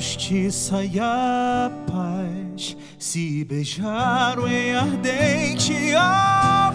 justiça e a paz se beijaram em ardente amor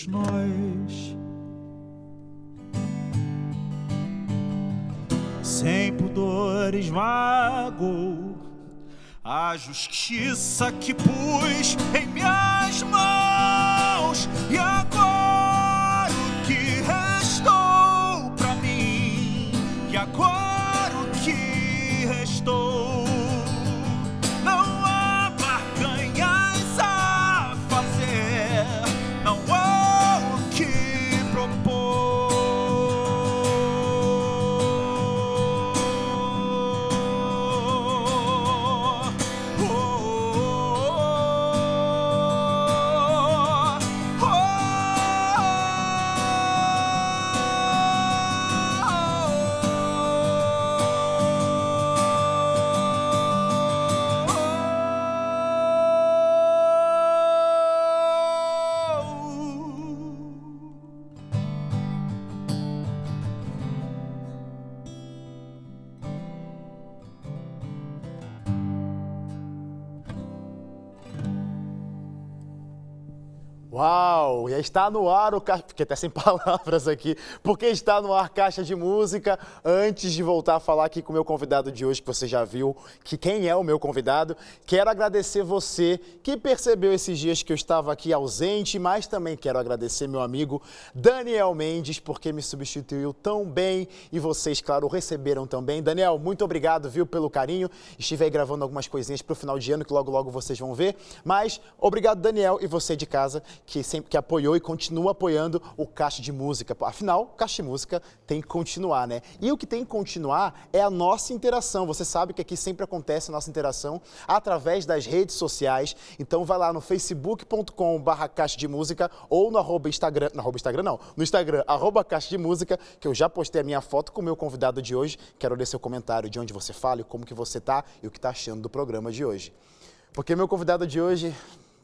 os meus nós. sem pudor esmagou a justiça que pus em minhas mãos e agora Uau! E está no ar o caixa. Fiquei até sem palavras aqui, porque está no ar Caixa de Música. Antes de voltar a falar aqui com o meu convidado de hoje, que você já viu que quem é o meu convidado, quero agradecer você que percebeu esses dias que eu estava aqui ausente, mas também quero agradecer meu amigo Daniel Mendes, porque me substituiu tão bem e vocês, claro, receberam também. Daniel, muito obrigado, viu, pelo carinho. Estive aí gravando algumas coisinhas para o final de ano que logo, logo vocês vão ver. Mas obrigado, Daniel, e você de casa que sempre que apoiou e continua apoiando o Caixa de Música. Afinal, o Caixa de Música tem que continuar, né? E o que tem que continuar é a nossa interação. Você sabe que aqui sempre acontece a nossa interação através das redes sociais. Então vai lá no facebook.com/barra Caixa de Música ou no arroba Instagram, no arroba Instagram não, no Instagram arroba Caixa de Música, que eu já postei a minha foto com o meu convidado de hoje. Quero ler seu comentário de onde você fala e como que você tá e o que tá achando do programa de hoje. Porque meu convidado de hoje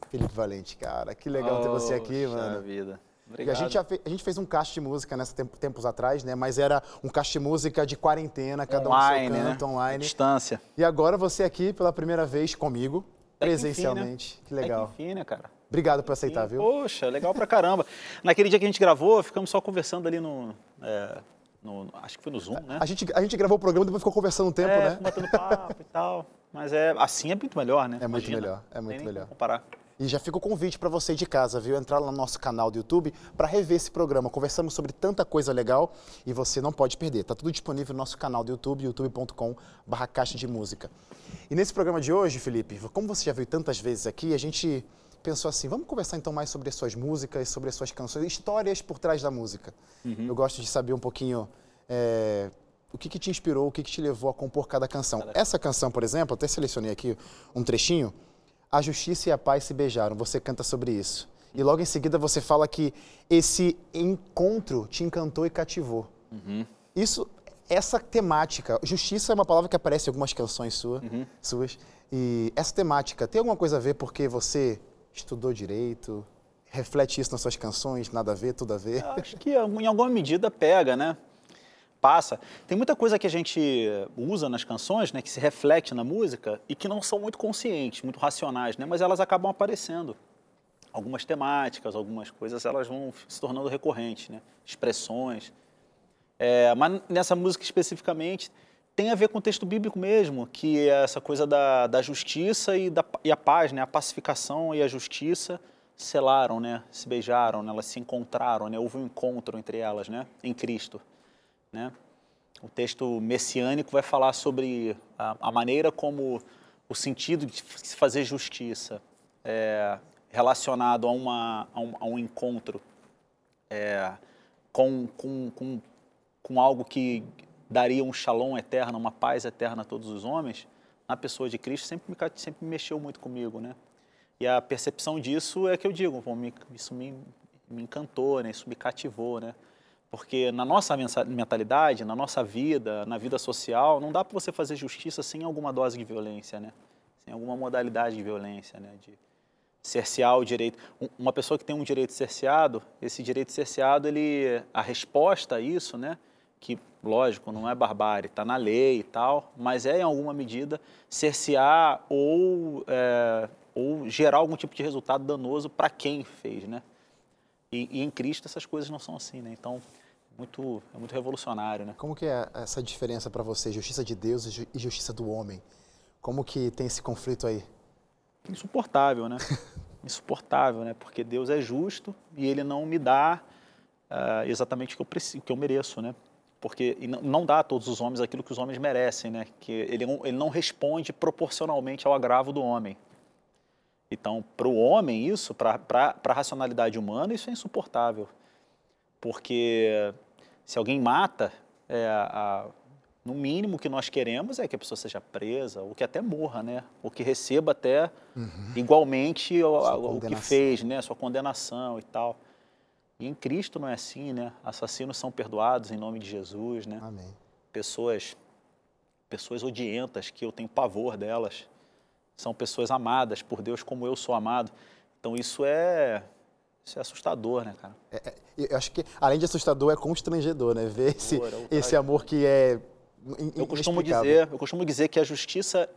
Felipe Valente, cara, que legal ter você aqui, mano. vida. E Obrigado. a gente, já fe- a gente fez um caixa de música nessa tempo- tempos atrás, né? Mas era um caixa de música de quarentena, cada online, um seu né? canto, online. Distância. E agora você aqui pela primeira vez comigo, Até que enfim, presencialmente. Que legal. enfim, né, cara? Obrigado por aceitar, viu? Poxa, legal pra caramba. Naquele dia que a gente gravou, ficamos só conversando ali no. é, no- acho que foi no Zoom, né? A gente, a gente gravou o programa e depois ficou conversando um tempo, é, né? batendo papo e tal. Mas é, assim é muito melhor, né? É muito Imagina. melhor, é muito melhor. Comparar. E já fica o convite para você de casa, viu? Entrar lá no nosso canal do YouTube para rever esse programa. Conversamos sobre tanta coisa legal e você não pode perder. Tá tudo disponível no nosso canal do YouTube, youtube.com/barra Caixa de Música. E nesse programa de hoje, Felipe, como você já viu tantas vezes aqui, a gente pensou assim, vamos conversar então mais sobre as suas músicas, sobre as suas canções, histórias por trás da música. Eu gosto de saber um pouquinho é, o que, que te inspirou, o que, que te levou a compor cada canção. Essa canção, por exemplo, até selecionei aqui um trechinho. A justiça e a paz se beijaram. Você canta sobre isso. E logo em seguida você fala que esse encontro te encantou e cativou. Isso, essa temática, justiça é uma palavra que aparece em algumas canções sua, suas. E essa temática tem alguma coisa a ver porque você estudou direito? Reflete isso nas suas canções? Nada a ver, tudo a ver? Acho que em alguma medida pega, né? passa. Tem muita coisa que a gente usa nas canções, né, que se reflete na música e que não são muito conscientes, muito racionais, né, mas elas acabam aparecendo. Algumas temáticas, algumas coisas, elas vão se tornando recorrentes, né, expressões. É, mas nessa música especificamente tem a ver com o texto bíblico mesmo, que é essa coisa da, da justiça e, da, e a paz, né, a pacificação e a justiça selaram, né, se beijaram, né, elas se encontraram, né, houve um encontro entre elas, né, em Cristo. Né? O texto messiânico vai falar sobre a, a maneira como o sentido de se fazer justiça é relacionado a, uma, a, um, a um encontro é, com, com, com, com algo que daria um shalom eterno, uma paz eterna a todos os homens, na pessoa de Cristo sempre me, sempre mexeu muito comigo, né? E a percepção disso é que eu digo, bom, me, isso me, me encantou, né? Isso me cativou, né? Porque na nossa mentalidade, na nossa vida, na vida social, não dá para você fazer justiça sem alguma dose de violência, né? Sem alguma modalidade de violência, né? De cercear o direito. Uma pessoa que tem um direito cerceado, esse direito cerceado, ele, a resposta a isso, né? Que, lógico, não é barbárie, está na lei e tal, mas é, em alguma medida, cercear ou, é, ou gerar algum tipo de resultado danoso para quem fez, né? E, e, em Cristo essas coisas não são assim, né? Então, muito, é muito revolucionário, né? Como que é essa diferença para você, justiça de Deus e justiça do homem? Como que tem esse conflito aí? Insuportável, né? Insuportável, né? Porque Deus é justo e Ele não me dá uh, exatamente o que eu preciso, o que eu mereço, né? Porque não dá a todos os homens aquilo que os homens merecem, né? Que ele, ele não responde proporcionalmente ao agravo do homem. Então, para o homem, isso, para a racionalidade humana, isso é insuportável. Porque se alguém mata, é, a, no mínimo que nós queremos é que a pessoa seja presa, ou que até morra, né? Ou que receba até uhum. igualmente o, a, o que fez, né? Sua condenação e tal. E em Cristo não é assim, né? Assassinos são perdoados em nome de Jesus, né? Amém. Pessoas, pessoas odientas que eu tenho pavor delas, são pessoas amadas por Deus como eu sou amado. Então isso é isso é assustador, né, cara? É, é eu acho que, além de assustador, é constrangedor, né? Ver esse, amor, é esse amor que é. Eu costumo, dizer, eu costumo dizer que a justiça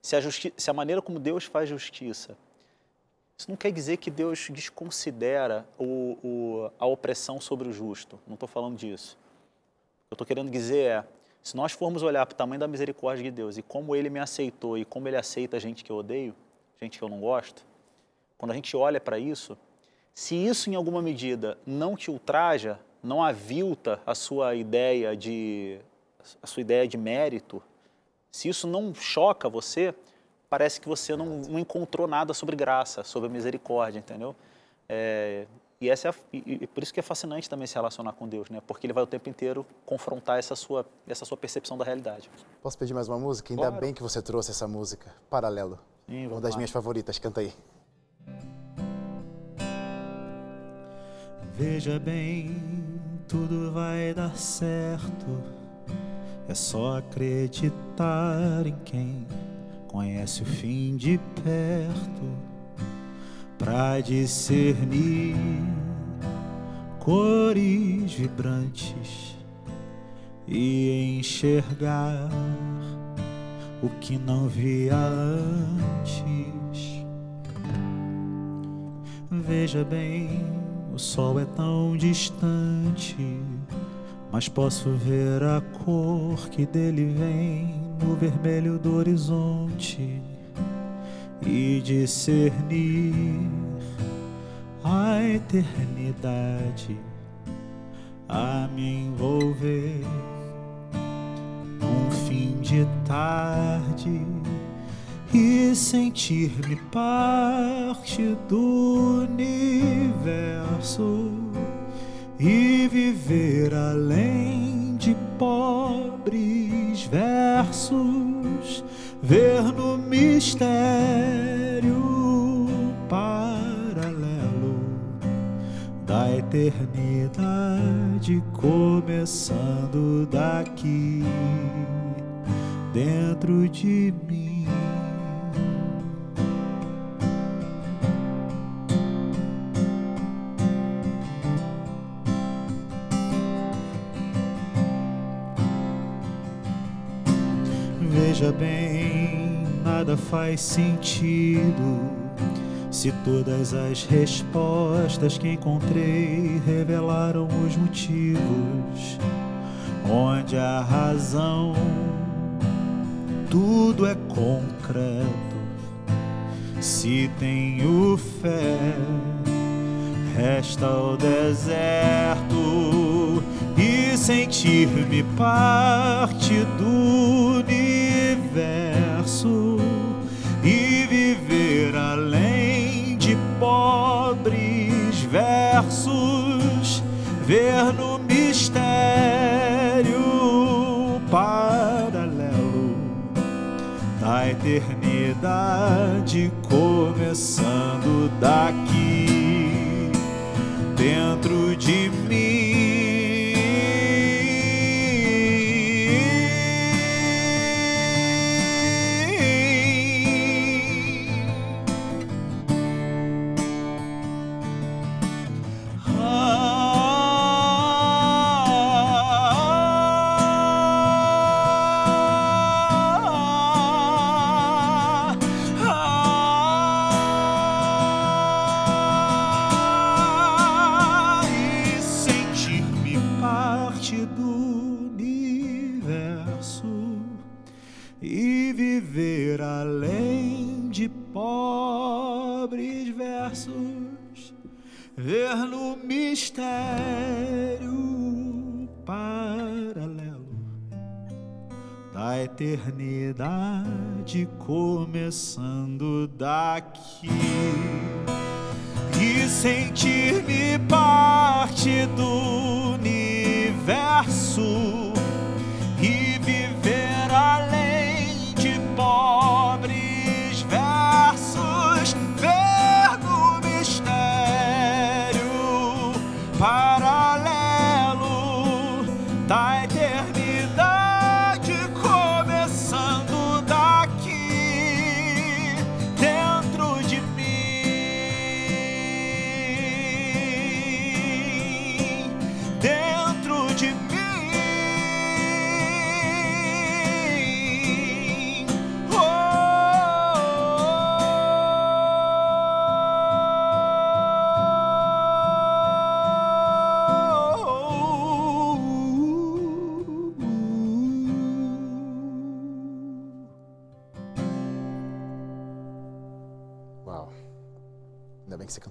se a, justi se a maneira como Deus faz justiça, isso não quer dizer que Deus desconsidera o, o a opressão sobre o justo. Não estou falando disso. O que eu estou querendo dizer é, se nós formos olhar para o tamanho da misericórdia de Deus e como Ele me aceitou e como Ele aceita a gente que eu odeio, gente que eu não gosto, quando a gente olha para isso, se isso, em alguma medida, não te ultraja, não avilta a sua ideia de, a sua ideia de mérito, se isso não choca você, parece que você não, não encontrou nada sobre graça, sobre misericórdia, entendeu? É, e, essa é a, e, e por isso que é fascinante também se relacionar com Deus, né? Porque ele vai o tempo inteiro confrontar essa sua, essa sua percepção da realidade. Posso pedir mais uma música? Ainda claro. bem que você trouxe essa música, Paralelo. Sim, uma das lá. minhas favoritas, canta aí. Veja bem, tudo vai dar certo. É só acreditar em quem conhece o fim de perto para discernir cores vibrantes e enxergar o que não via antes. Veja bem o sol é tão distante, mas posso ver a cor que dele vem no vermelho do horizonte e discernir a eternidade a me envolver. Num fim de tarde e sentir-me parte do universo e viver além de pobres versos, ver no mistério paralelo da eternidade começando daqui dentro de mim. Veja bem, nada faz sentido se todas as respostas que encontrei revelaram os motivos onde a razão tudo é concreto. Se tenho fé, resta o deserto e sentir-me parte do universo eternidade começando daqui. Dentro de eternidade começando daqui. E sentir-me parte do universo. E viver além de pobres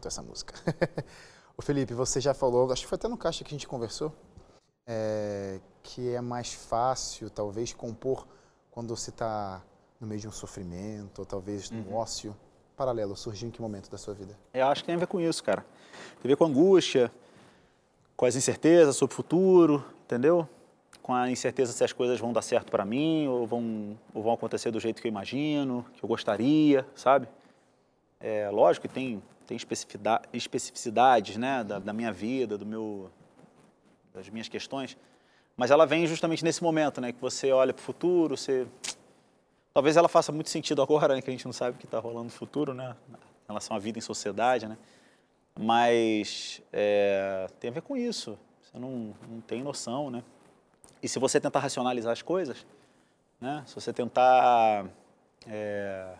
Cantou essa música. Ô Felipe, você já falou, acho que foi até no caixa que a gente conversou, é, que é mais fácil, talvez, compor quando você está no meio de um sofrimento, ou talvez num ócio paralelo. Surgiu em que momento da sua vida? Eu acho que tem a ver com isso, cara. Tem a ver com a angústia, com as incertezas sobre o futuro, entendeu? Com a incerteza se as coisas vão dar certo para mim ou vão, ou vão acontecer do jeito que eu imagino, que eu gostaria, sabe? É, lógico que tem, tem especificida- especificidades né, da, da minha vida, do meu, das minhas questões, mas ela vem justamente nesse momento, né, que você olha para o futuro, você... Talvez ela faça muito sentido agora, né, que a gente não sabe o que está rolando no futuro, né, em relação à vida em sociedade, né, mas é, tem a ver com isso, você não, não tem noção, né, e se você tentar racionalizar as coisas, né, se você tentar... é,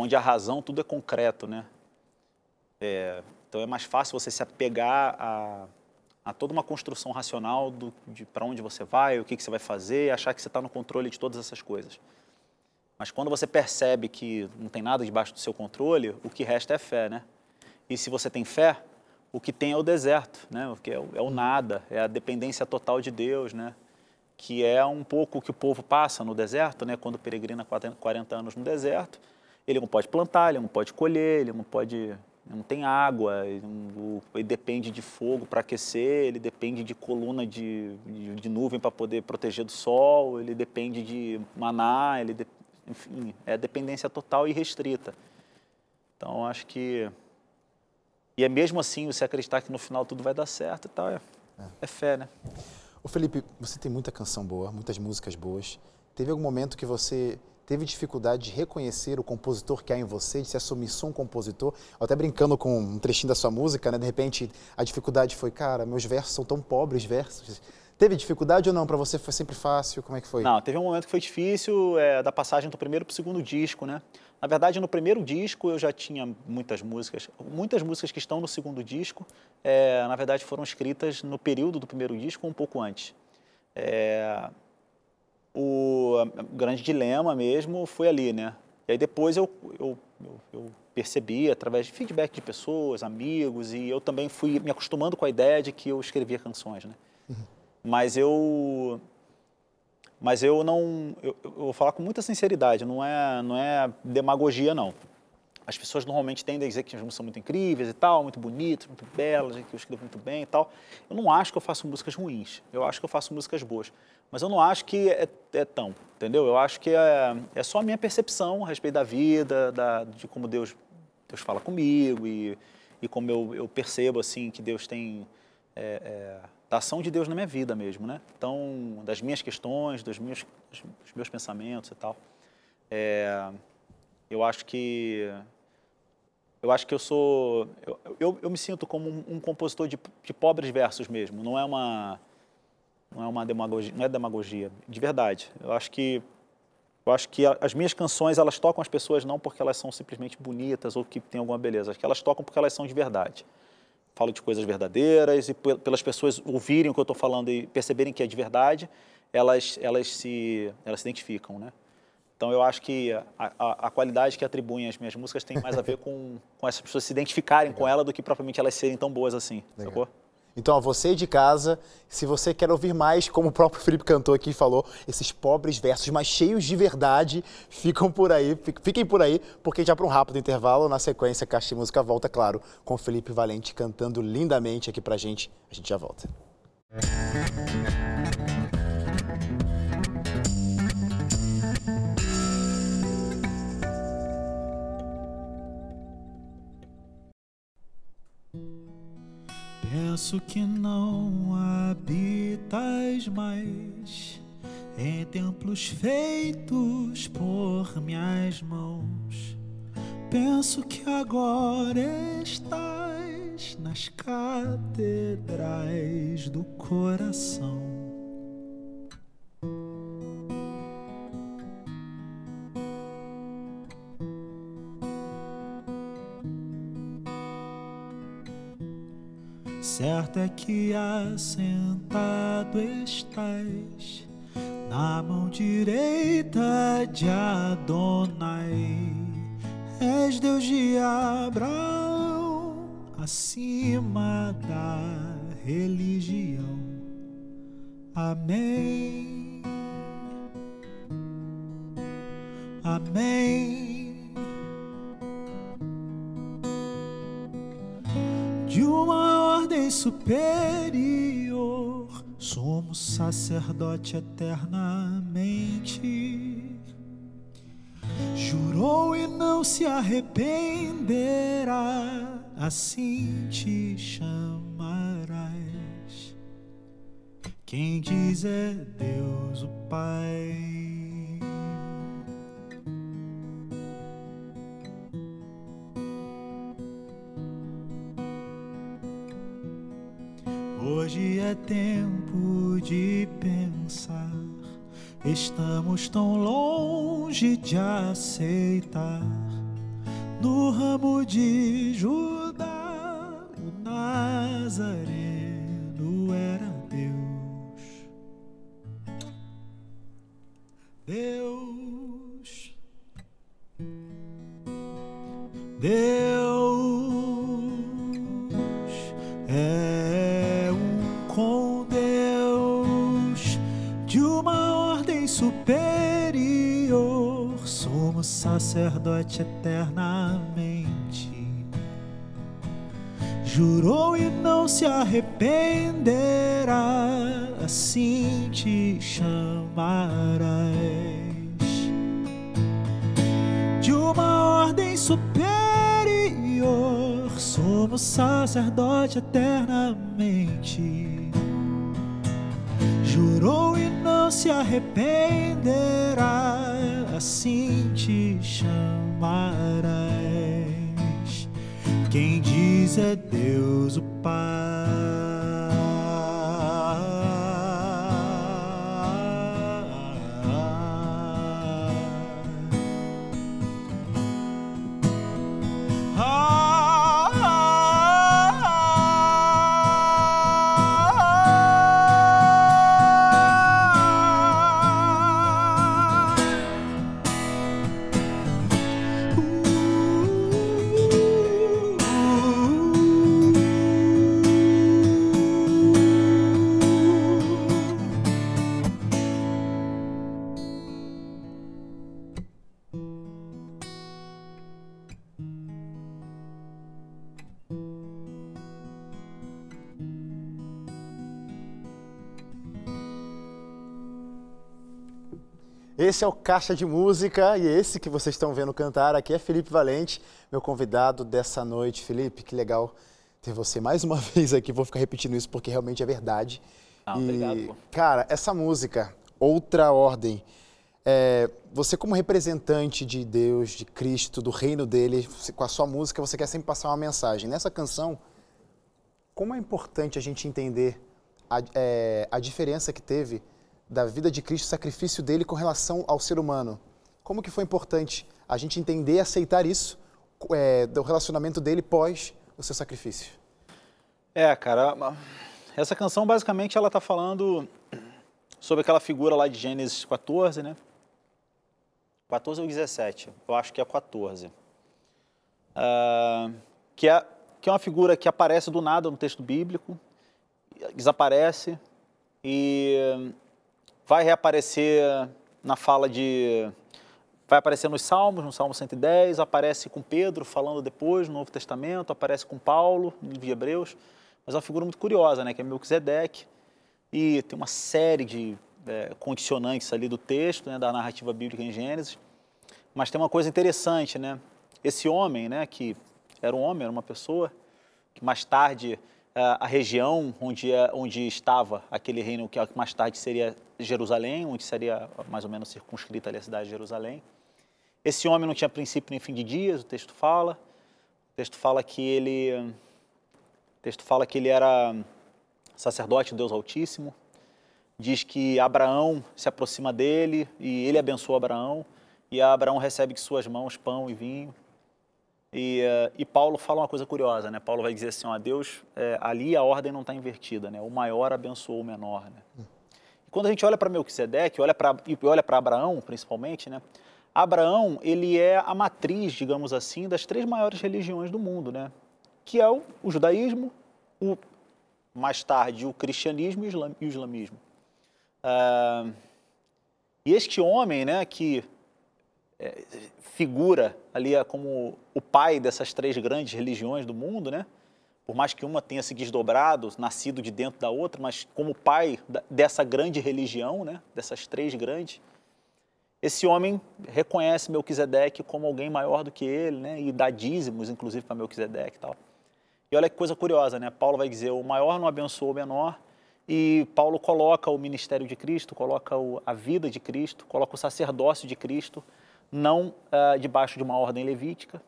onde a razão tudo é concreto, né? É, então é mais fácil você se apegar a, a toda uma construção racional do, de para onde você vai, o que, que você vai fazer, achar que você está no controle de todas essas coisas. Mas quando você percebe que não tem nada debaixo do seu controle, o que resta é fé, né? E se você tem fé, o que tem é o deserto, né? O que é, o- é o nada, é a dependência total de Deus, né? Que é um pouco o que o povo passa no deserto, né? Quando peregrina 40 40 anos no deserto, ele não pode plantar, ele não pode colher, ele não pode, não tem água, ele, depende de fogo para aquecer, ele depende de coluna de, de, de nuvem para poder proteger do sol, ele depende de maná, ele de- enfim, é dependência total e restrita. Então, acho que e é mesmo assim você acreditar que no final tudo vai dar certo e tal, é, é fé, né? Ô Felipe, você tem muita canção boa, muitas músicas boas. Teve algum momento que você teve dificuldade de reconhecer o compositor que há em você, de se assumir um compositor? Até brincando com um trechinho da sua música, né? De repente a dificuldade foi, cara, meus versos são tão pobres versos. Teve dificuldade ou não? Para você foi sempre fácil? Como é que foi? Não, teve um momento que foi difícil, é, da passagem do primeiro para o segundo disco, né? Na verdade, no primeiro disco eu já tinha muitas músicas. Muitas músicas que estão no segundo disco, é, na verdade, foram escritas no período do primeiro disco, um pouco antes. É, o grande dilema mesmo foi ali, né? E aí depois eu, eu, eu, eu percebi através de feedback de pessoas, amigos, e eu também fui me acostumando com a ideia de que eu escrevia canções, né? Uhum. Mas eu mas eu não eu, eu, vou falar com muita sinceridade, não é não é demagogia não. As pessoas normalmente tendem a dizer que as músicas são muito incríveis e tal, muito bonitas, muito belas, que eu escrevo muito bem e tal. Eu não acho que eu faço músicas ruins. Eu acho que eu faço músicas boas. Mas eu não acho que é, é tão, entendeu? Eu acho que é, é só a minha percepção a respeito da vida, da, de como Deus, Deus fala comigo e, e como eu, eu percebo, assim, que Deus tem... É, é, da ação de Deus na minha vida mesmo, né? Então, das minhas questões, dos meus, dos meus pensamentos e tal. É, eu acho que eu acho que eu sou. Eu, eu, eu me sinto como um, um compositor de, de, pobres versos mesmo. Não é uma. Não é uma demagogia, não é demagogia, de verdade. Eu acho que eu acho que as minhas canções elas tocam as pessoas não porque elas são simplesmente bonitas ou que têm alguma beleza, acho que elas tocam porque elas são de verdade. Falo de coisas verdadeiras e pelas pessoas ouvirem o que eu estou falando e perceberem que é de verdade, elas elas se elas se identificam, né? Então eu acho que a, a, a, qualidade que atribuem as minhas músicas tem mais a ver com, com essas pessoas se identificarem Legal. com ela do que propriamente elas serem tão boas assim, Legal. sacou? Então, a você de casa, se você quer ouvir mais, como o próprio Felipe cantou aqui e falou, esses pobres versos, mas cheios de verdade, ficam por aí, fiquem por aí, porque já para um rápido intervalo, na sequência, Caixa de Música volta, claro, com o Felipe Valente cantando lindamente aqui pra gente. A gente já volta. Música Penso que não habitas mais em templos feitos por minhas mãos. Penso que agora estás nas catedrais do coração. Certo é que assentado estás na mão direita de Adonai. És Deus de Abraão, acima da religião. Amém. Amém. Superior, somos sacerdote eternamente. Jurou e não se arrependerá, assim te chamarás. Quem diz é Deus o Pai. Hoje é tempo de pensar. Estamos tão longe de aceitar. No ramo de Judá, sacerdote eternamente. Esse é o Caixa de Música e esse que vocês estão vendo cantar aqui é Felipe Valente, meu convidado dessa noite. Felipe, que legal ter você mais uma vez aqui. Vou ficar repetindo isso porque realmente é verdade. Ah, e, obrigado. Pô. Cara, essa música, Outra Ordem, é, você como representante de Deus, de Cristo, do reino dele, com a sua música, você quer sempre passar uma mensagem. Nessa canção, como é importante a gente entender a, é, a diferença que teve da vida de Cristo, o sacrifício dele com relação ao ser humano. Como que foi importante a gente entender e aceitar isso é, do relacionamento dele pós o seu sacrifício? É, cara, essa canção basicamente ela está falando sobre aquela figura lá de Gênesis 14, né? 14 ou 17, eu acho que é 14. Uh, que, é, que é uma figura que aparece do nada no texto bíblico, desaparece e vai reaparecer na fala de. Vai aparecer nos Salmos, no Salmo 110, aparece com Pedro falando depois no Novo Testamento, aparece com Paulo, no livro de Hebreus. Mas é uma figura muito curiosa, né? Que é Melquisedeque. E tem uma série de é, condicionantes ali do texto, né? Da narrativa bíblica em Gênesis. Mas tem uma coisa interessante, né? Esse homem, né? Que era um homem, era uma pessoa, que mais tarde a região onde, é, onde estava aquele reino que mais tarde seria Jerusalém, onde seria mais ou menos circunscrita ali a cidade de Jerusalém. Esse homem não tinha princípio nem fim de dias, o texto fala. O texto fala que ele, texto fala que ele era sacerdote de Deus Altíssimo. Diz que Abraão se aproxima dele e ele abençoa Abraão. E Abraão recebe de suas mãos pão e vinho. E, uh, e, Paulo fala uma coisa curiosa, né? Paulo vai dizer assim, ó, Deus, é, ali a ordem não está invertida, né? O maior abençoou o menor, né? E quando a gente olha para Melquisedeque, olha para e olha para Abraão, principalmente, né? Abraão, ele é a matriz, digamos assim, das três maiores religiões do mundo, né? Que é o, o judaísmo, o mais tarde o cristianismo e o, islam, o islamismo. Uh, e este homem, né, que é, figura ali como o pai dessas três grandes religiões do mundo, né? Por mais que uma tenha se desdobrado, nascido de dentro da outra, mas como pai dessa grande religião, né? Dessas três grandes, esse homem reconhece Melquisedeque como alguém maior do que ele, né? E dá dízimos, inclusive, para Melquisedeque e tal. E olha que coisa curiosa, né? Paulo vai dizer: o maior não abençoa o menor. E Paulo coloca o ministério de Cristo, coloca a vida de Cristo, coloca o sacerdócio de Cristo não uh, debaixo de uma ordem levítica,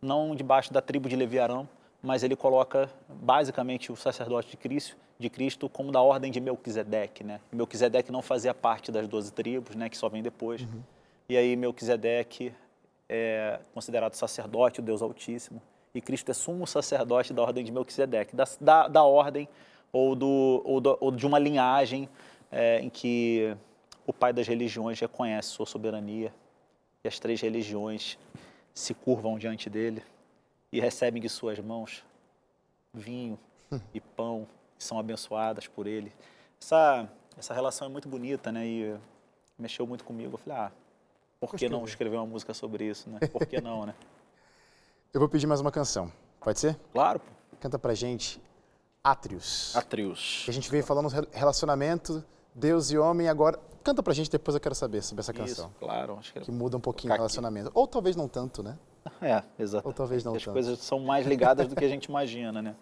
não debaixo da tribo de Leviarão, mas ele coloca basicamente o sacerdote de Cristo, de Cristo como da ordem de Melquisedeque, né? Melquisedeque não fazia parte das doze tribos, né? Que só vem depois. Uhum. E aí Melquisedeque é considerado sacerdote, o Deus Altíssimo, e Cristo é sumo sacerdote da ordem de Melquisedeque, da, da, da ordem ou, do, ou, do, ou, de uma linhagem é, em que o pai das religiões reconhece sua soberania e as três religiões se curvam diante dele e recebem de suas mãos vinho e pão e são abençoadas por ele. Essa, essa relação é muito bonita, né? E mexeu muito comigo. Eu falei, ah, por que não escrever uma música sobre isso, né? Por que não, né? Eu vou pedir mais uma canção. Pode ser? Claro. Canta pra gente Atrios. Atrios. A gente veio falando relacionamento, Deus e homem, agora Canta pra gente, depois eu quero saber sobre essa canção. Isso, claro. Acho que, que muda um pouquinho o relacionamento. Aqui. Ou talvez não tanto, né? É, exato. Ou talvez não As tanto. As coisas são mais ligadas do que a gente imagina, né?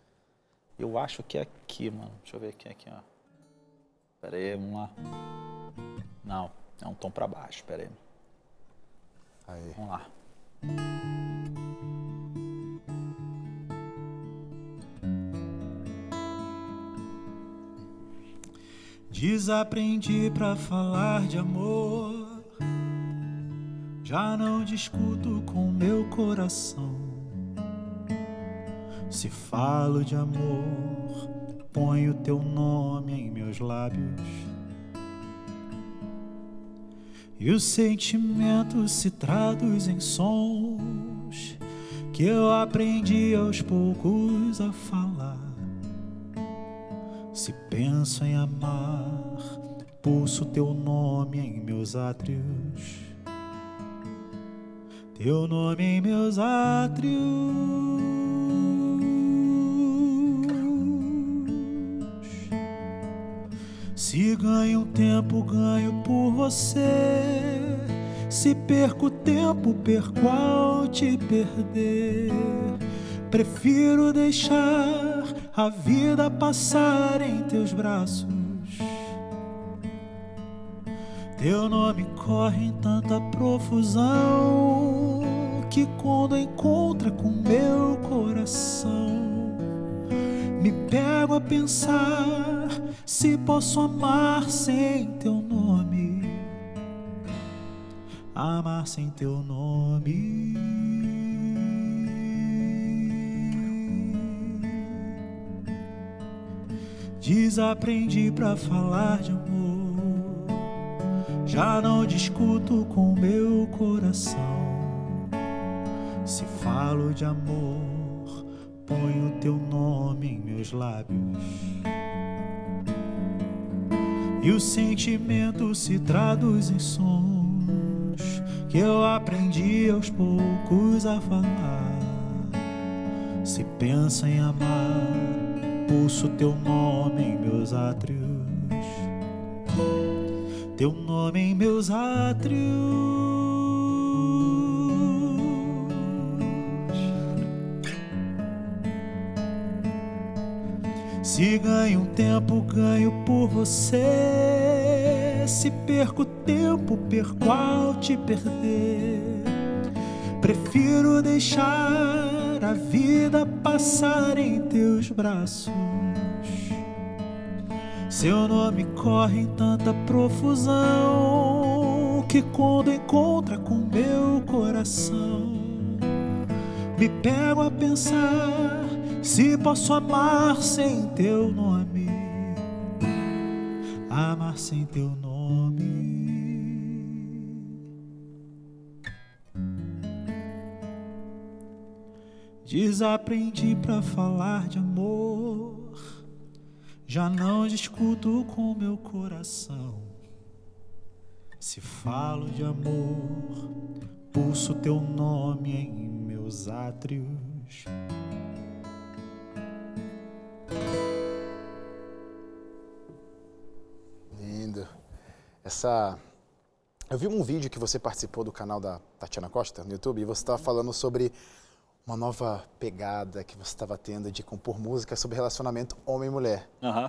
Eu acho que é aqui, mano. Deixa eu ver aqui, aqui, ó. Pera aí, vamos lá. Não, é um tom pra baixo, pera aí. Aí. Vamos lá. Desaprendi para falar de amor. Já não discuto com meu coração. Se falo de amor, ponho teu nome em meus lábios. E o sentimento se traduz em sons que eu aprendi aos poucos a falar. Se penso em amar, pulso teu nome em meus átrios. Teu nome em meus átrios. Se ganho tempo, ganho por você. Se perco tempo, perco ao te perder. Prefiro deixar a vida passar em teus braços. Teu nome corre em tanta profusão que quando encontra com meu coração me pego a pensar se posso amar sem teu nome. Amar sem teu nome. Desaprendi pra falar de amor. Já não discuto com meu coração. Se falo de amor ponho teu nome em meus lábios. E o sentimento se traduz em sons que eu aprendi aos poucos a falar. Se pensa em amar, pulso teu nome em meus átrios. Teu nome em meus átrios. Se ganho tempo, ganho por você. Se perco tempo, perco ao te perder. Prefiro deixar a vida passar em teus braços. Seu nome corre em tanta profusão que quando encontra com meu coração, me pego a pensar se posso amar sem teu nome, amar sem teu nome. Desaprendi para falar de amor, já não discuto com meu coração. Se falo de amor, pulso teu nome em meus átrios. Lindo. Essa. Eu vi um vídeo que você participou do canal da Tatiana Costa no YouTube e você estava falando sobre uma nova pegada que você estava tendo de compor música sobre relacionamento homem-mulher. Aham.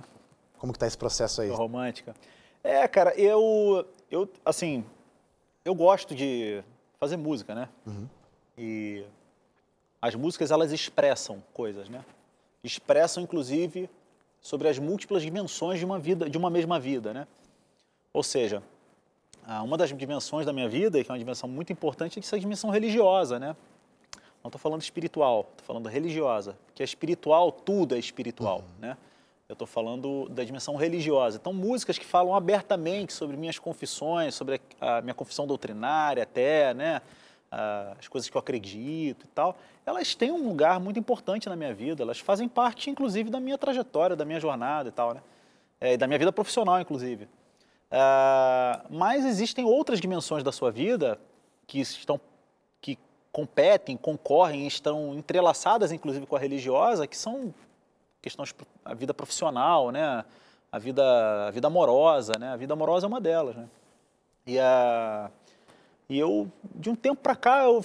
Como que tá esse processo aí? Romântica. É, cara, eu, eu, assim, eu gosto de fazer música, né? E as músicas, elas expressam coisas, né? Expressam, inclusive, sobre as múltiplas dimensões de uma vida, de uma mesma vida, né? Ou seja, ah, uma das dimensões da minha vida, que é uma dimensão muito importante, é essa dimensão religiosa, né? Não estou falando espiritual, estou falando religiosa. Porque é espiritual, tudo é espiritual, né? Eu estou falando da dimensão religiosa. Então, músicas que falam abertamente sobre minhas confissões, sobre a, a minha confissão doutrinária até, né? As coisas que eu acredito e tal, elas têm um lugar muito importante na minha vida. Elas fazem parte, inclusive, da minha trajetória, da minha jornada e tal, né? É, e da minha vida profissional, inclusive. Ah, mas existem outras dimensões da sua vida que estão competem, concorrem, estão entrelaçadas, inclusive, com a religiosa, que são questões a vida profissional, né? A vida, a vida amorosa, né? A vida amorosa é uma delas, né? E a e eu de um tempo para cá, eu,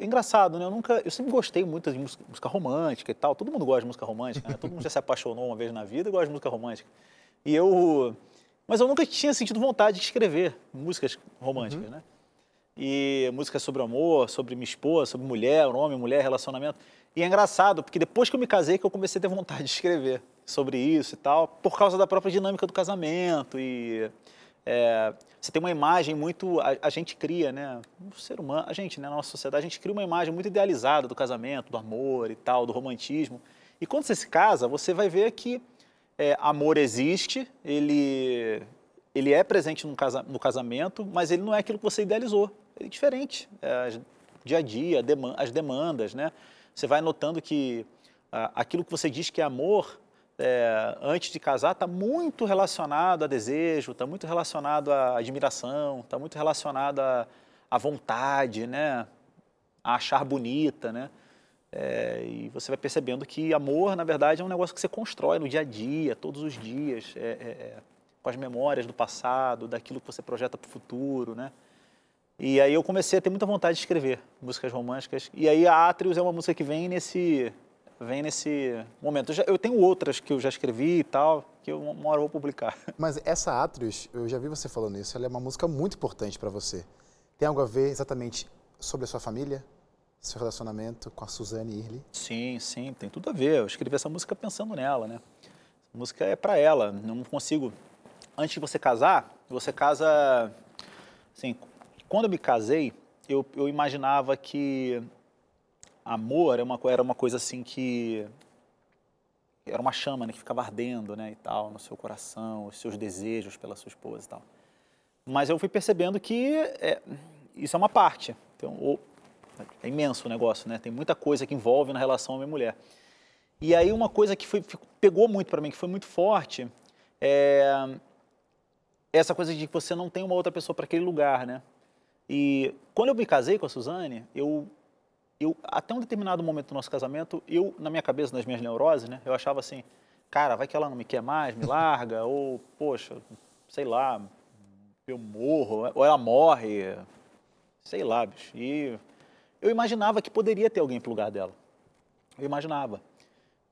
é engraçado, né? Eu nunca, eu sempre gostei muito de música, música romântica e tal. Todo mundo gosta de música romântica, né? Todo mundo já se apaixonou uma vez na vida e gosta de música romântica. E eu, mas eu nunca tinha sentido vontade de escrever músicas românticas, né? E músicas sobre amor, sobre minha esposa, sobre mulher, homem, mulher, relacionamento. E é engraçado, porque depois que eu me casei, que eu comecei a ter vontade de escrever sobre isso e tal, por causa da própria dinâmica do casamento. E é, você tem uma imagem muito. A, a gente cria, né? O ser humano, a gente, né, na nossa sociedade, a gente cria uma imagem muito idealizada do casamento, do amor e tal, do romantismo. E quando você se casa, você vai ver que é, amor existe, ele, ele é presente no, casa, no casamento, mas ele não é aquilo que você idealizou. Ele é diferente. É, dia a dia, as demandas, né? Você vai notando que aquilo que você diz que é amor, é, antes de casar, está muito relacionado a desejo, está muito relacionado à admiração, está muito relacionado à, à vontade, né? A achar bonita, né? É, e você vai percebendo que amor, na verdade, é um negócio que você constrói no dia a dia, todos os dias, é, é, é, com as memórias do passado, daquilo que você projeta para o futuro, né? E aí eu comecei a ter muita vontade de escrever músicas românticas. E aí a Atrius é uma música que vem nesse vem nesse momento. Eu, já, eu, tenho outras que eu já escrevi e tal, que eu uma hora vou publicar. Mas essa Atrius, eu já vi você falando isso, ela é uma música muito importante para você. Tem algo a ver exatamente sobre a sua família, seu relacionamento com a Suzane Irli? Sim, sim, tem tudo a ver. Eu escrevi essa música pensando nela, né? A música é para ela. Não consigo. Antes de você casar, você casa. Assim, quando eu me casei, eu, eu imaginava que amor era uma, era uma coisa assim que era uma chama né, que ficava ardendo né, e tal no seu coração, os seus desejos pela sua esposa e tal. Mas eu fui percebendo que é, isso é uma parte. Então, é imenso o negócio, né? Tem muita coisa que envolve na relação homem-mulher. E aí uma coisa que foi, pegou muito para mim, que foi muito forte, é essa coisa de que você não tem uma outra pessoa para aquele lugar, né? E quando eu me casei com a Suzane, eu, eu até um determinado momento do nosso casamento, eu na minha cabeça, nas minhas neuroses, né, eu achava assim, cara, vai que ela não me quer mais, me larga, ou poxa, sei lá, eu morro, ou ela morre, sei lá, bicho. E eu imaginava que poderia ter alguém pro lugar dela. Eu imaginava.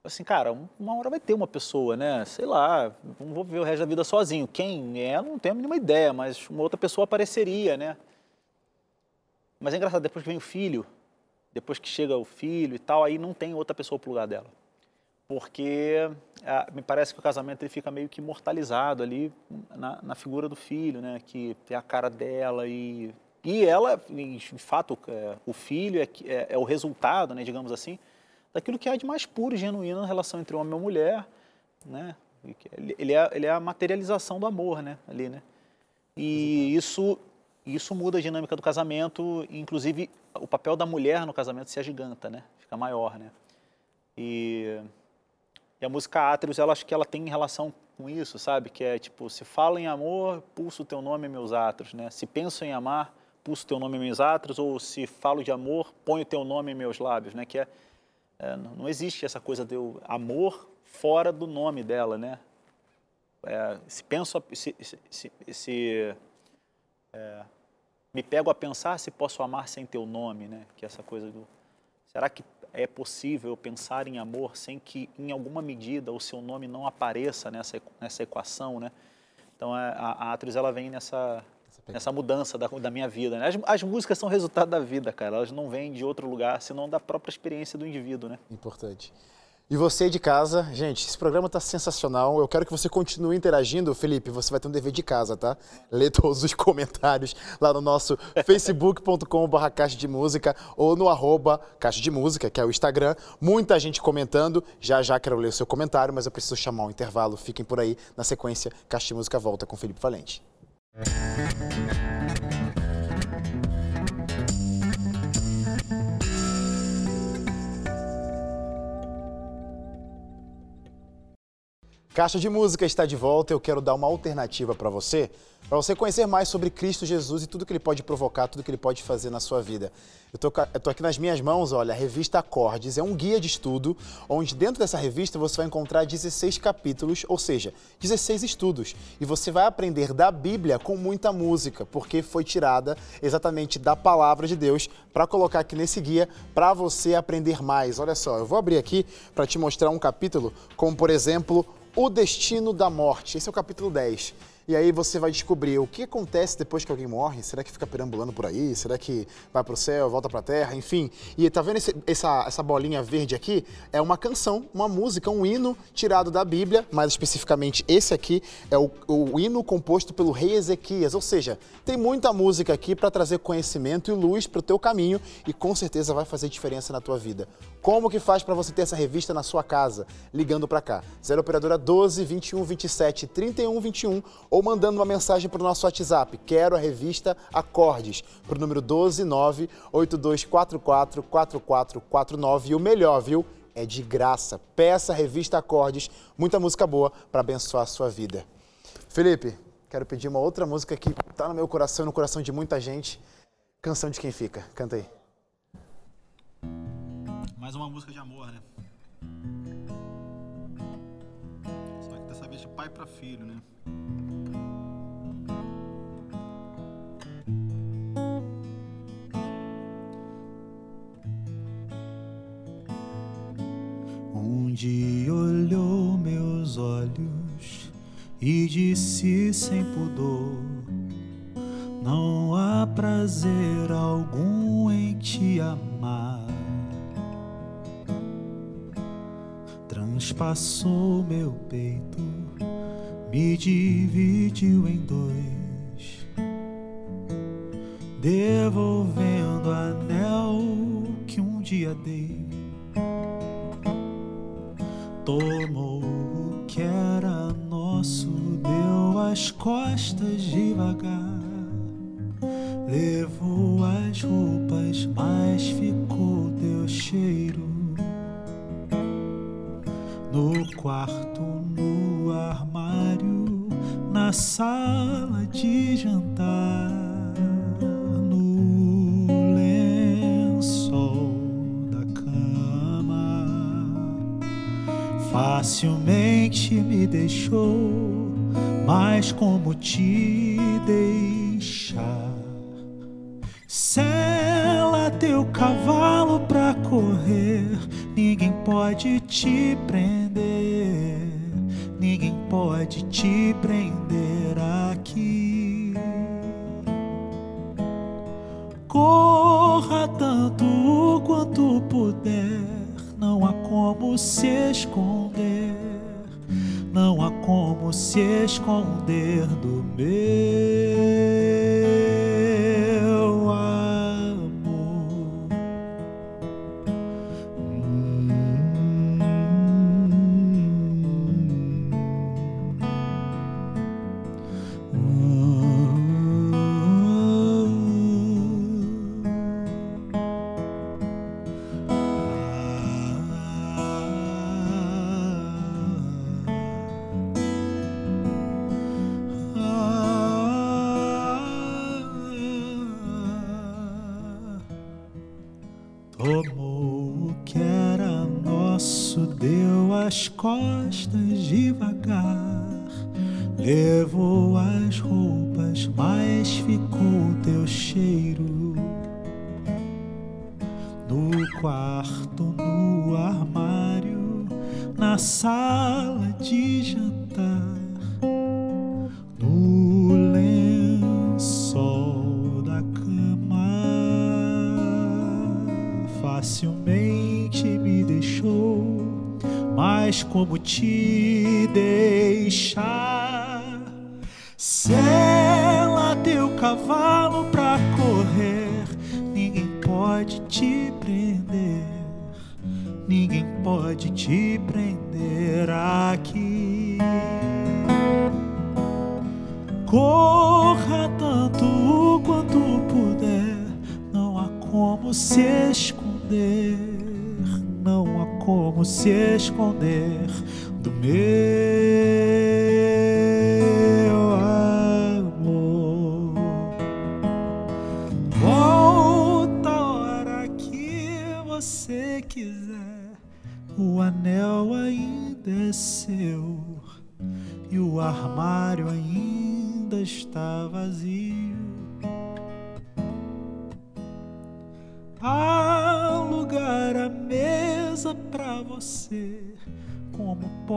Assim, cara, uma hora vai ter uma pessoa, né? Sei lá, não vou viver o resto da vida sozinho. Quem é, não tenho a mínima ideia, mas uma outra pessoa apareceria, né? Mas é engraçado, depois que vem o filho, depois que chega o filho e tal, aí não tem outra pessoa pro lugar dela. Porque é, me parece que o casamento ele fica meio que imortalizado ali na, na figura do filho, né? Que é a cara dela e... E ela, de fato, é, o filho é, é, é o resultado, né, digamos assim, daquilo que há de mais puro e genuíno na relação entre homem e mulher, né? Ele é, ele é a materialização do amor, né? Ali, né? E isso isso muda a dinâmica do casamento, inclusive o papel da mulher no casamento se agiganta, né? Fica maior, né? E, e a música Átrios, ela acho que ela tem relação com isso, sabe? Que é tipo, se falo em amor, pulso o teu nome em meus atros, né? Se penso em amar, pulso o teu nome em meus atros, ou se falo de amor, ponho o teu nome em meus lábios, né? Que é, é não existe essa coisa de amor fora do nome dela, né? É, se penso, se, se, se, é, me pego a pensar se posso amar sem teu nome, né? Que é essa coisa do será que é possível pensar em amor sem que em alguma medida o seu nome não apareça nessa nessa equação, né? Então é, a, a atriz ela vem nessa nessa mudança da, da minha vida. Né? As, as, músicas são resultado da vida, cara. Elas não vêm de outro lugar, senão da própria experiência do indivíduo, né? Importante. E você de casa, gente, esse programa está sensacional. Eu quero que você continue interagindo. Felipe, você vai ter um dever de casa, tá? Lê todos os comentários lá no nosso facebook.com.br caixa de música ou no arroba caixa de música, que é o Instagram. Muita gente comentando. Já já quero ler o seu comentário, mas eu preciso chamar um intervalo. Fiquem por aí. Na sequência, Caixa de Música volta com Felipe Valente. Música Caixa de Música está de volta. Eu quero dar uma alternativa para você, para você conhecer mais sobre Cristo Jesus e tudo que ele pode provocar, tudo que ele pode fazer na sua vida. Eu estou aqui nas minhas mãos, olha, a revista Acordes. É um guia de estudo, onde dentro dessa revista você vai encontrar 16 capítulos, ou seja, 16 estudos. E você vai aprender da Bíblia com muita música, porque foi tirada exatamente da palavra de Deus para colocar aqui nesse guia para você aprender mais. Olha só, eu vou abrir aqui para te mostrar um capítulo, como por exemplo o Destino da Morte. Esse é o capítulo 10. E aí você vai descobrir o que acontece depois que alguém morre. Será que fica perambulando por aí? Será que vai para o céu, volta para a terra? Enfim. E tá vendo esse, essa, essa bolinha verde aqui? É uma canção, uma música, um hino tirado da Bíblia. Mais especificamente, esse aqui é o, o hino composto pelo rei Ezequias. Ou seja, tem muita música aqui para trazer conhecimento e luz para o teu caminho e com certeza vai fazer diferença na tua vida. Como que faz para você ter essa revista na sua casa? Ligando para cá. 0 operadora 12 21 27 31 21 ou mandando uma mensagem para o nosso WhatsApp. Quero a revista Acordes, para o número 129 8244 4449. E o melhor, viu? É de graça. Peça a revista Acordes, muita música boa para abençoar a sua vida. Felipe, quero pedir uma outra música que está no meu coração e no coração de muita gente. Canção de quem fica. Canta aí mais uma música de amor, né? Só que dessa vez de pai para filho, né? Onde olhou meus olhos e disse sem pudor: Não há prazer algum em te amar Transpassou meu peito, me dividiu em dois, devolvendo anel que um dia dei. Tomou o que era nosso, deu as costas devagar. Levou as roupas, mas ficou teu cheiro. No quarto, no armário, na sala de jantar, no lençol da cama facilmente me deixou, mas como te deixar? Sela teu cavalo pra correr, ninguém pode te prender, ninguém pode te prender aqui. Corra tanto quanto puder, não há como se esconder, não há como se esconder do meu as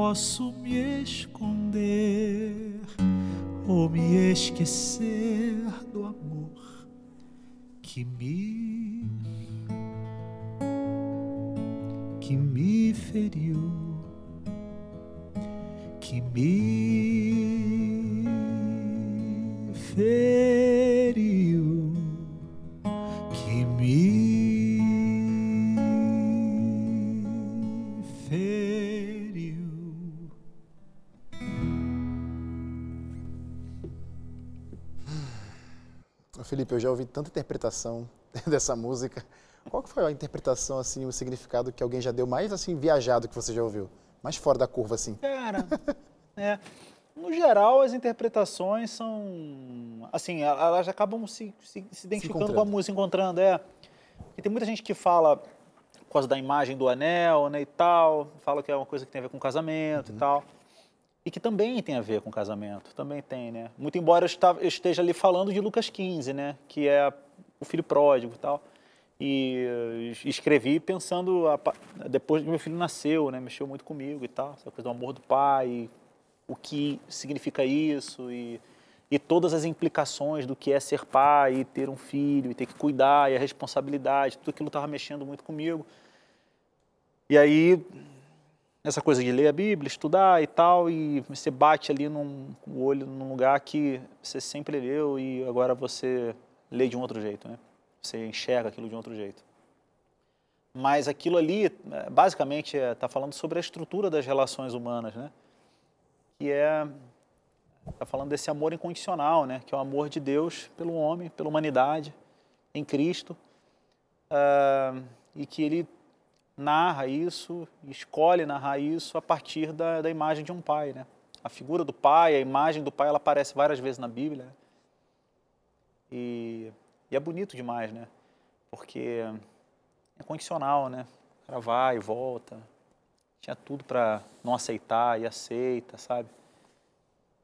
posso me esconder ou me esquecer do amor que me que me feriu? que me feriu, Felipe, eu já ouvi tanta interpretação dessa música. Qual que foi a interpretação, assim, o significado que alguém já deu mais, assim, viajado que você já ouviu? Mais fora da curva, assim? Cara, é. No geral, as interpretações são. Assim, elas acabam se, se, se identificando com a música, se encontrando, é. E tem muita gente que fala por causa da imagem do anel, né, e tal, fala que é uma coisa que tem a ver com casamento e tal. E que também tem a ver com casamento, também tem, né? Muito embora eu esteja ali falando de Lucas 15, né, que é o filho pródigo e tal. E escrevi pensando, a, depois que meu filho nasceu, né, mexeu muito comigo e tal, essa coisa do amor do pai, o que significa isso e, e todas as implicações do que é ser pai e ter um filho e ter que cuidar e a responsabilidade, tudo aquilo estava mexendo muito comigo. E aí, essa coisa de ler a Bíblia, estudar e tal, e você bate ali num, o olho num lugar que você sempre leu e agora você lê de um outro jeito, né? Você enxerga aquilo de um outro jeito. Mas aquilo ali, é, basicamente, está é, tá falando sobre a estrutura das relações humanas, né? Que é está falando desse amor incondicional, né? Que é o amor de Deus pelo homem, pela humanidade, em Cristo, uh, e que Ele narra isso, escolhe narrar isso a partir da, da imagem de um pai, né? A figura do pai, a imagem do pai, ela aparece várias vezes na Bíblia. E, e é bonito demais, né? Porque é condicional, né? O cara vai e volta. Tinha tudo para não aceitar e aceita, sabe?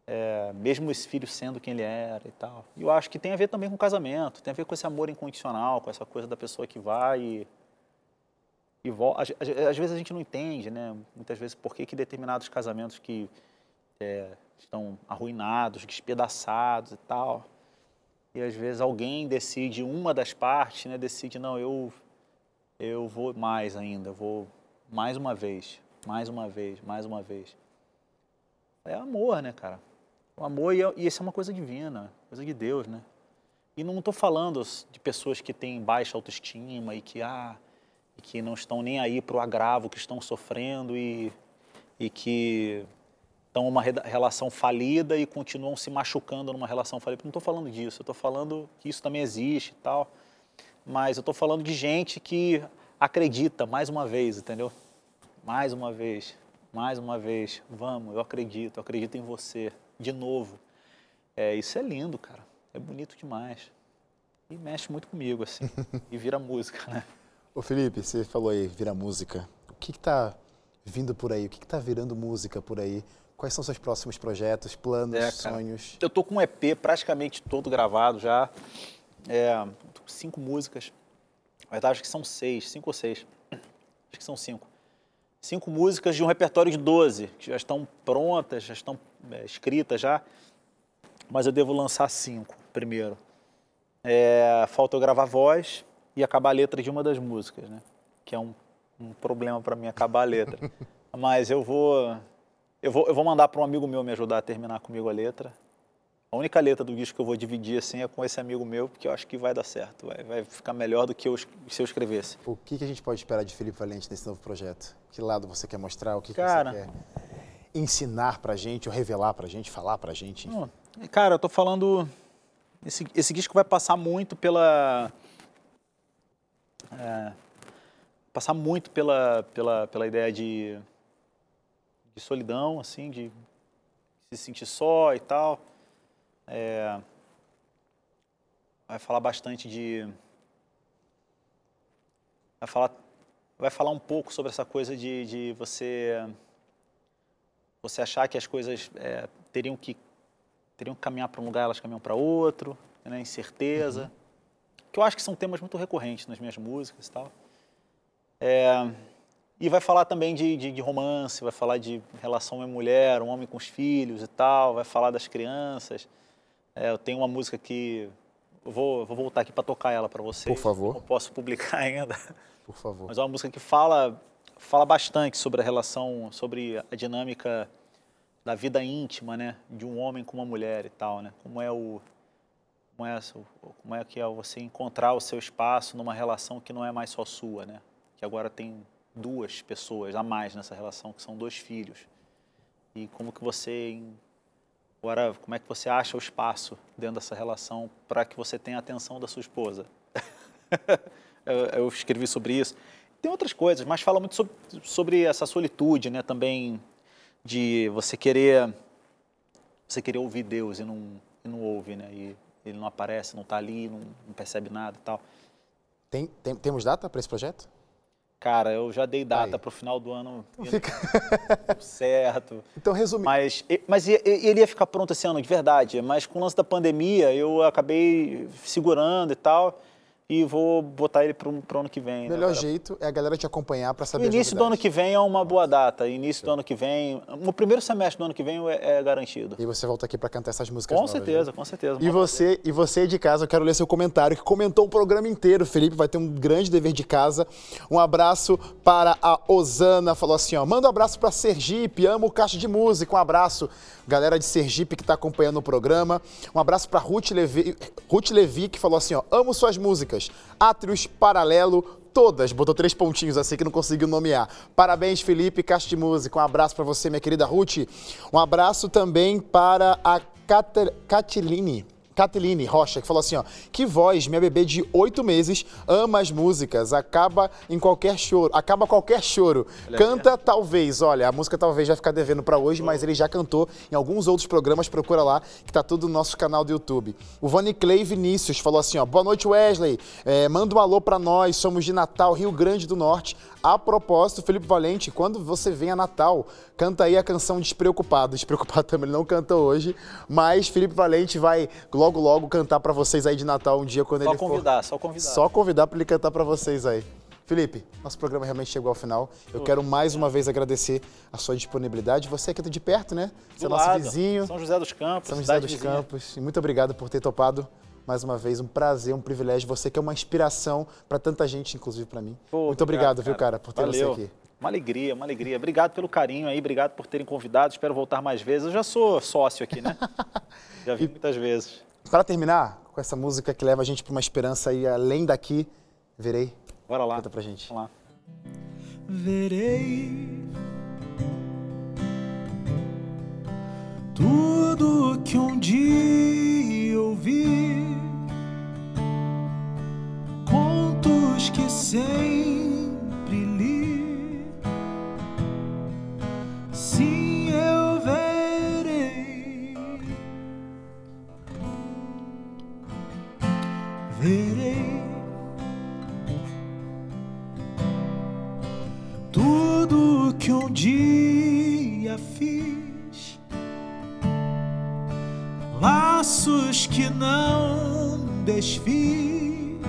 É, mesmo esse filho sendo quem ele era e tal. E eu acho que tem a ver também com casamento, tem a ver com esse amor incondicional, com essa coisa da pessoa que vai e e às, vezes a gente não entende, né? Muitas vezes por que, que determinados casamentos que é, estão arruinados, despedaçados e tal. E às vezes alguém decide, uma das partes, né, decide, não, eu, eu vou mais ainda, vou mais uma vez, mais uma vez, mais uma vez. É amor, né, cara? O amor, e, e isso é uma coisa divina, coisa de Deus, né? E não estou falando de pessoas que têm baixa autoestima e que, ah, que não estão nem aí para o agravo que estão sofrendo e, e que estão numa relação falida e continuam se machucando numa relação falida. Não estou falando disso, eu estou falando que isso também existe e tal, mas eu estou falando de gente que acredita, mais uma vez, entendeu? Mais uma vez, mais uma vez, vamos, eu acredito, eu acredito em você, de novo. É, isso é lindo, cara, é bonito demais. E mexe muito comigo, assim, e vira música, né? Ô Felipe, você falou aí, vira música. O que está vindo por aí? O que está virando música por aí? Quais são seus próximos projetos, planos, é, sonhos? Eu tô com um EP praticamente todo gravado já. É, cinco músicas. Na verdade, acho que são seis, cinco ou seis. Acho que são cinco. Cinco músicas de um repertório de doze, que já estão prontas, já estão é, escritas já. Mas eu devo lançar cinco primeiro. É, falta eu gravar voz, e acabar a letra de uma das músicas, né? Que é um, um problema para mim acabar a letra. Mas eu vou, eu vou, eu vou mandar para um amigo meu me ajudar a terminar comigo a letra. A única letra do disco que eu vou dividir assim é com esse amigo meu, porque eu acho que vai dar certo, vai, vai ficar melhor do que eu, se eu escrevesse. O que, que a gente pode esperar de Felipe Valente nesse novo projeto? Que lado você quer mostrar? O que, cara, que você quer ensinar pra gente, ou revelar pra gente, falar pra gente? Não, cara, eu tô falando. Esse, esse disco vai passar muito pela é, passar muito pela, pela, pela ideia de, de solidão, assim, de se sentir só e tal. É, vai falar bastante de. Vai falar, vai falar um pouco sobre essa coisa de, de você você achar que as coisas é, teriam que teriam que caminhar para um lugar, elas caminham para outro, né, incerteza. Uhum que eu acho que são temas muito recorrentes nas minhas músicas e tal. É, e vai falar também de, de, de, romance, vai falar de relação homem-mulher, um homem com os filhos e tal, vai falar das crianças. É, eu tenho uma música que. Eu vou, vou voltar aqui para tocar ela para vocês. Por favor. Não posso publicar ainda. Por favor. Mas é uma música que fala, fala bastante sobre a relação, sobre a dinâmica da vida íntima, né? De um homem com uma mulher e tal, né? Como é o como é, como é que é você encontrar o seu espaço numa relação que não é mais só sua, né? Que agora tem duas pessoas a mais nessa relação, que são dois filhos. E como que você agora como é que você acha o espaço dentro dessa relação para que você tenha a atenção da sua esposa? eu, eu, escrevi sobre isso. Tem outras coisas, mas fala muito sobre, sobre essa solitude, né? Também de você querer você querer ouvir Deus e não, e não ouve, né? E ele não aparece, não está ali, não, não, percebe nada e tal. Tem, tem temos data para esse projeto? Cara, eu já dei data para o final do ano. Então fica... certo. Então, resumindo. Mas, mas ele ia ficar pronto esse ano, de verdade. Mas com o lance da pandemia, eu acabei segurando e tal. E vou botar ele para o ano que vem. O melhor né, jeito é a galera te acompanhar para saber Início do ano que vem é uma boa data. Início do ano que vem, o primeiro semestre do ano que vem é, é garantido. E você volta aqui para cantar essas músicas Com novas, certeza, né? com certeza. E você, e você de casa, eu quero ler seu comentário, que comentou o programa inteiro. Felipe vai ter um grande dever de casa. Um abraço para a Osana, falou assim, ó, manda um abraço para Sergipe, amo o Caixa de Música, um abraço. Galera de Sergipe que está acompanhando o programa. Um abraço para Ruth Levi, Ruth Levi, que falou assim, ó, amo suas músicas. Átrios, Paralelo, todas. Botou três pontinhos assim que não conseguiu nomear. Parabéns, Felipe de Música. Um abraço para você, minha querida Ruth. Um abraço também para a Catiline. Cateline Rocha, que falou assim, ó, que voz, minha bebê de oito meses ama as músicas, acaba em qualquer choro, acaba qualquer choro. Canta talvez, olha, a música talvez vai ficar devendo para hoje, mas ele já cantou em alguns outros programas, procura lá, que tá tudo no nosso canal do YouTube. O Vani Clay Vinícius falou assim, ó, boa noite Wesley, é, manda um alô para nós, somos de Natal, Rio Grande do Norte. A propósito, Felipe Valente, quando você vem a Natal, canta aí a canção Despreocupado. Despreocupado também ele não canta hoje, mas Felipe Valente vai logo, logo cantar para vocês aí de Natal um dia quando só ele convidar, for. Só convidar, só convidar para ele cantar para vocês aí. Felipe, nosso programa realmente chegou ao final. Eu quero mais uma vez agradecer a sua disponibilidade. Você aqui de perto, né? Você é nosso lado. vizinho. São José dos Campos. São José dos vizinha. Campos. E muito obrigado por ter topado mais uma vez, um prazer, um privilégio. Você que é uma inspiração para tanta gente, inclusive para mim. Pô, Muito obrigado, obrigado, viu, cara, por ter Valeu. você aqui. Uma alegria, uma alegria. Obrigado pelo carinho aí, obrigado por terem convidado. Espero voltar mais vezes. Eu já sou sócio aqui, né? já vi muitas vezes. Para terminar, com essa música que leva a gente para uma esperança aí além daqui, verei. Bora lá. Conta pra gente. Vamos lá. Verei tudo que um dia ouvi, contos que sempre que um dia fiz. Laços que não desfiz.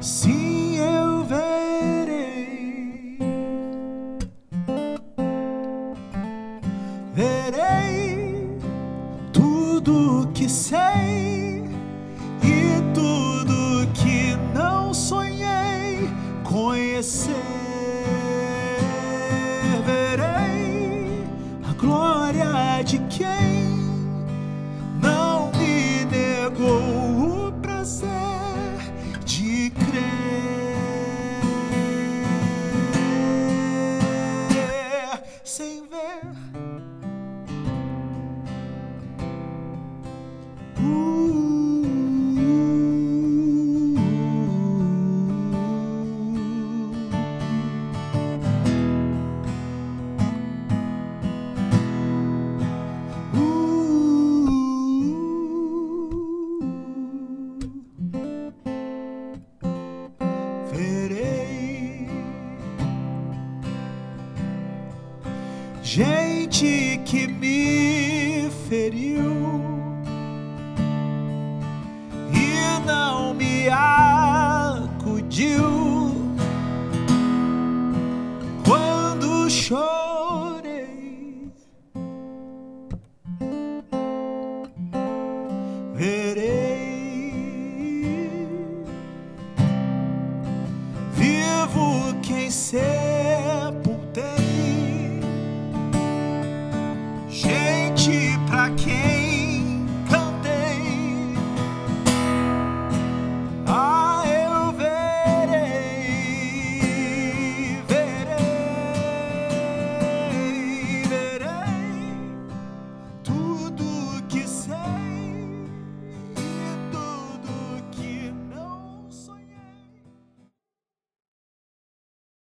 Sim, eu verei, verei tudo que sei change.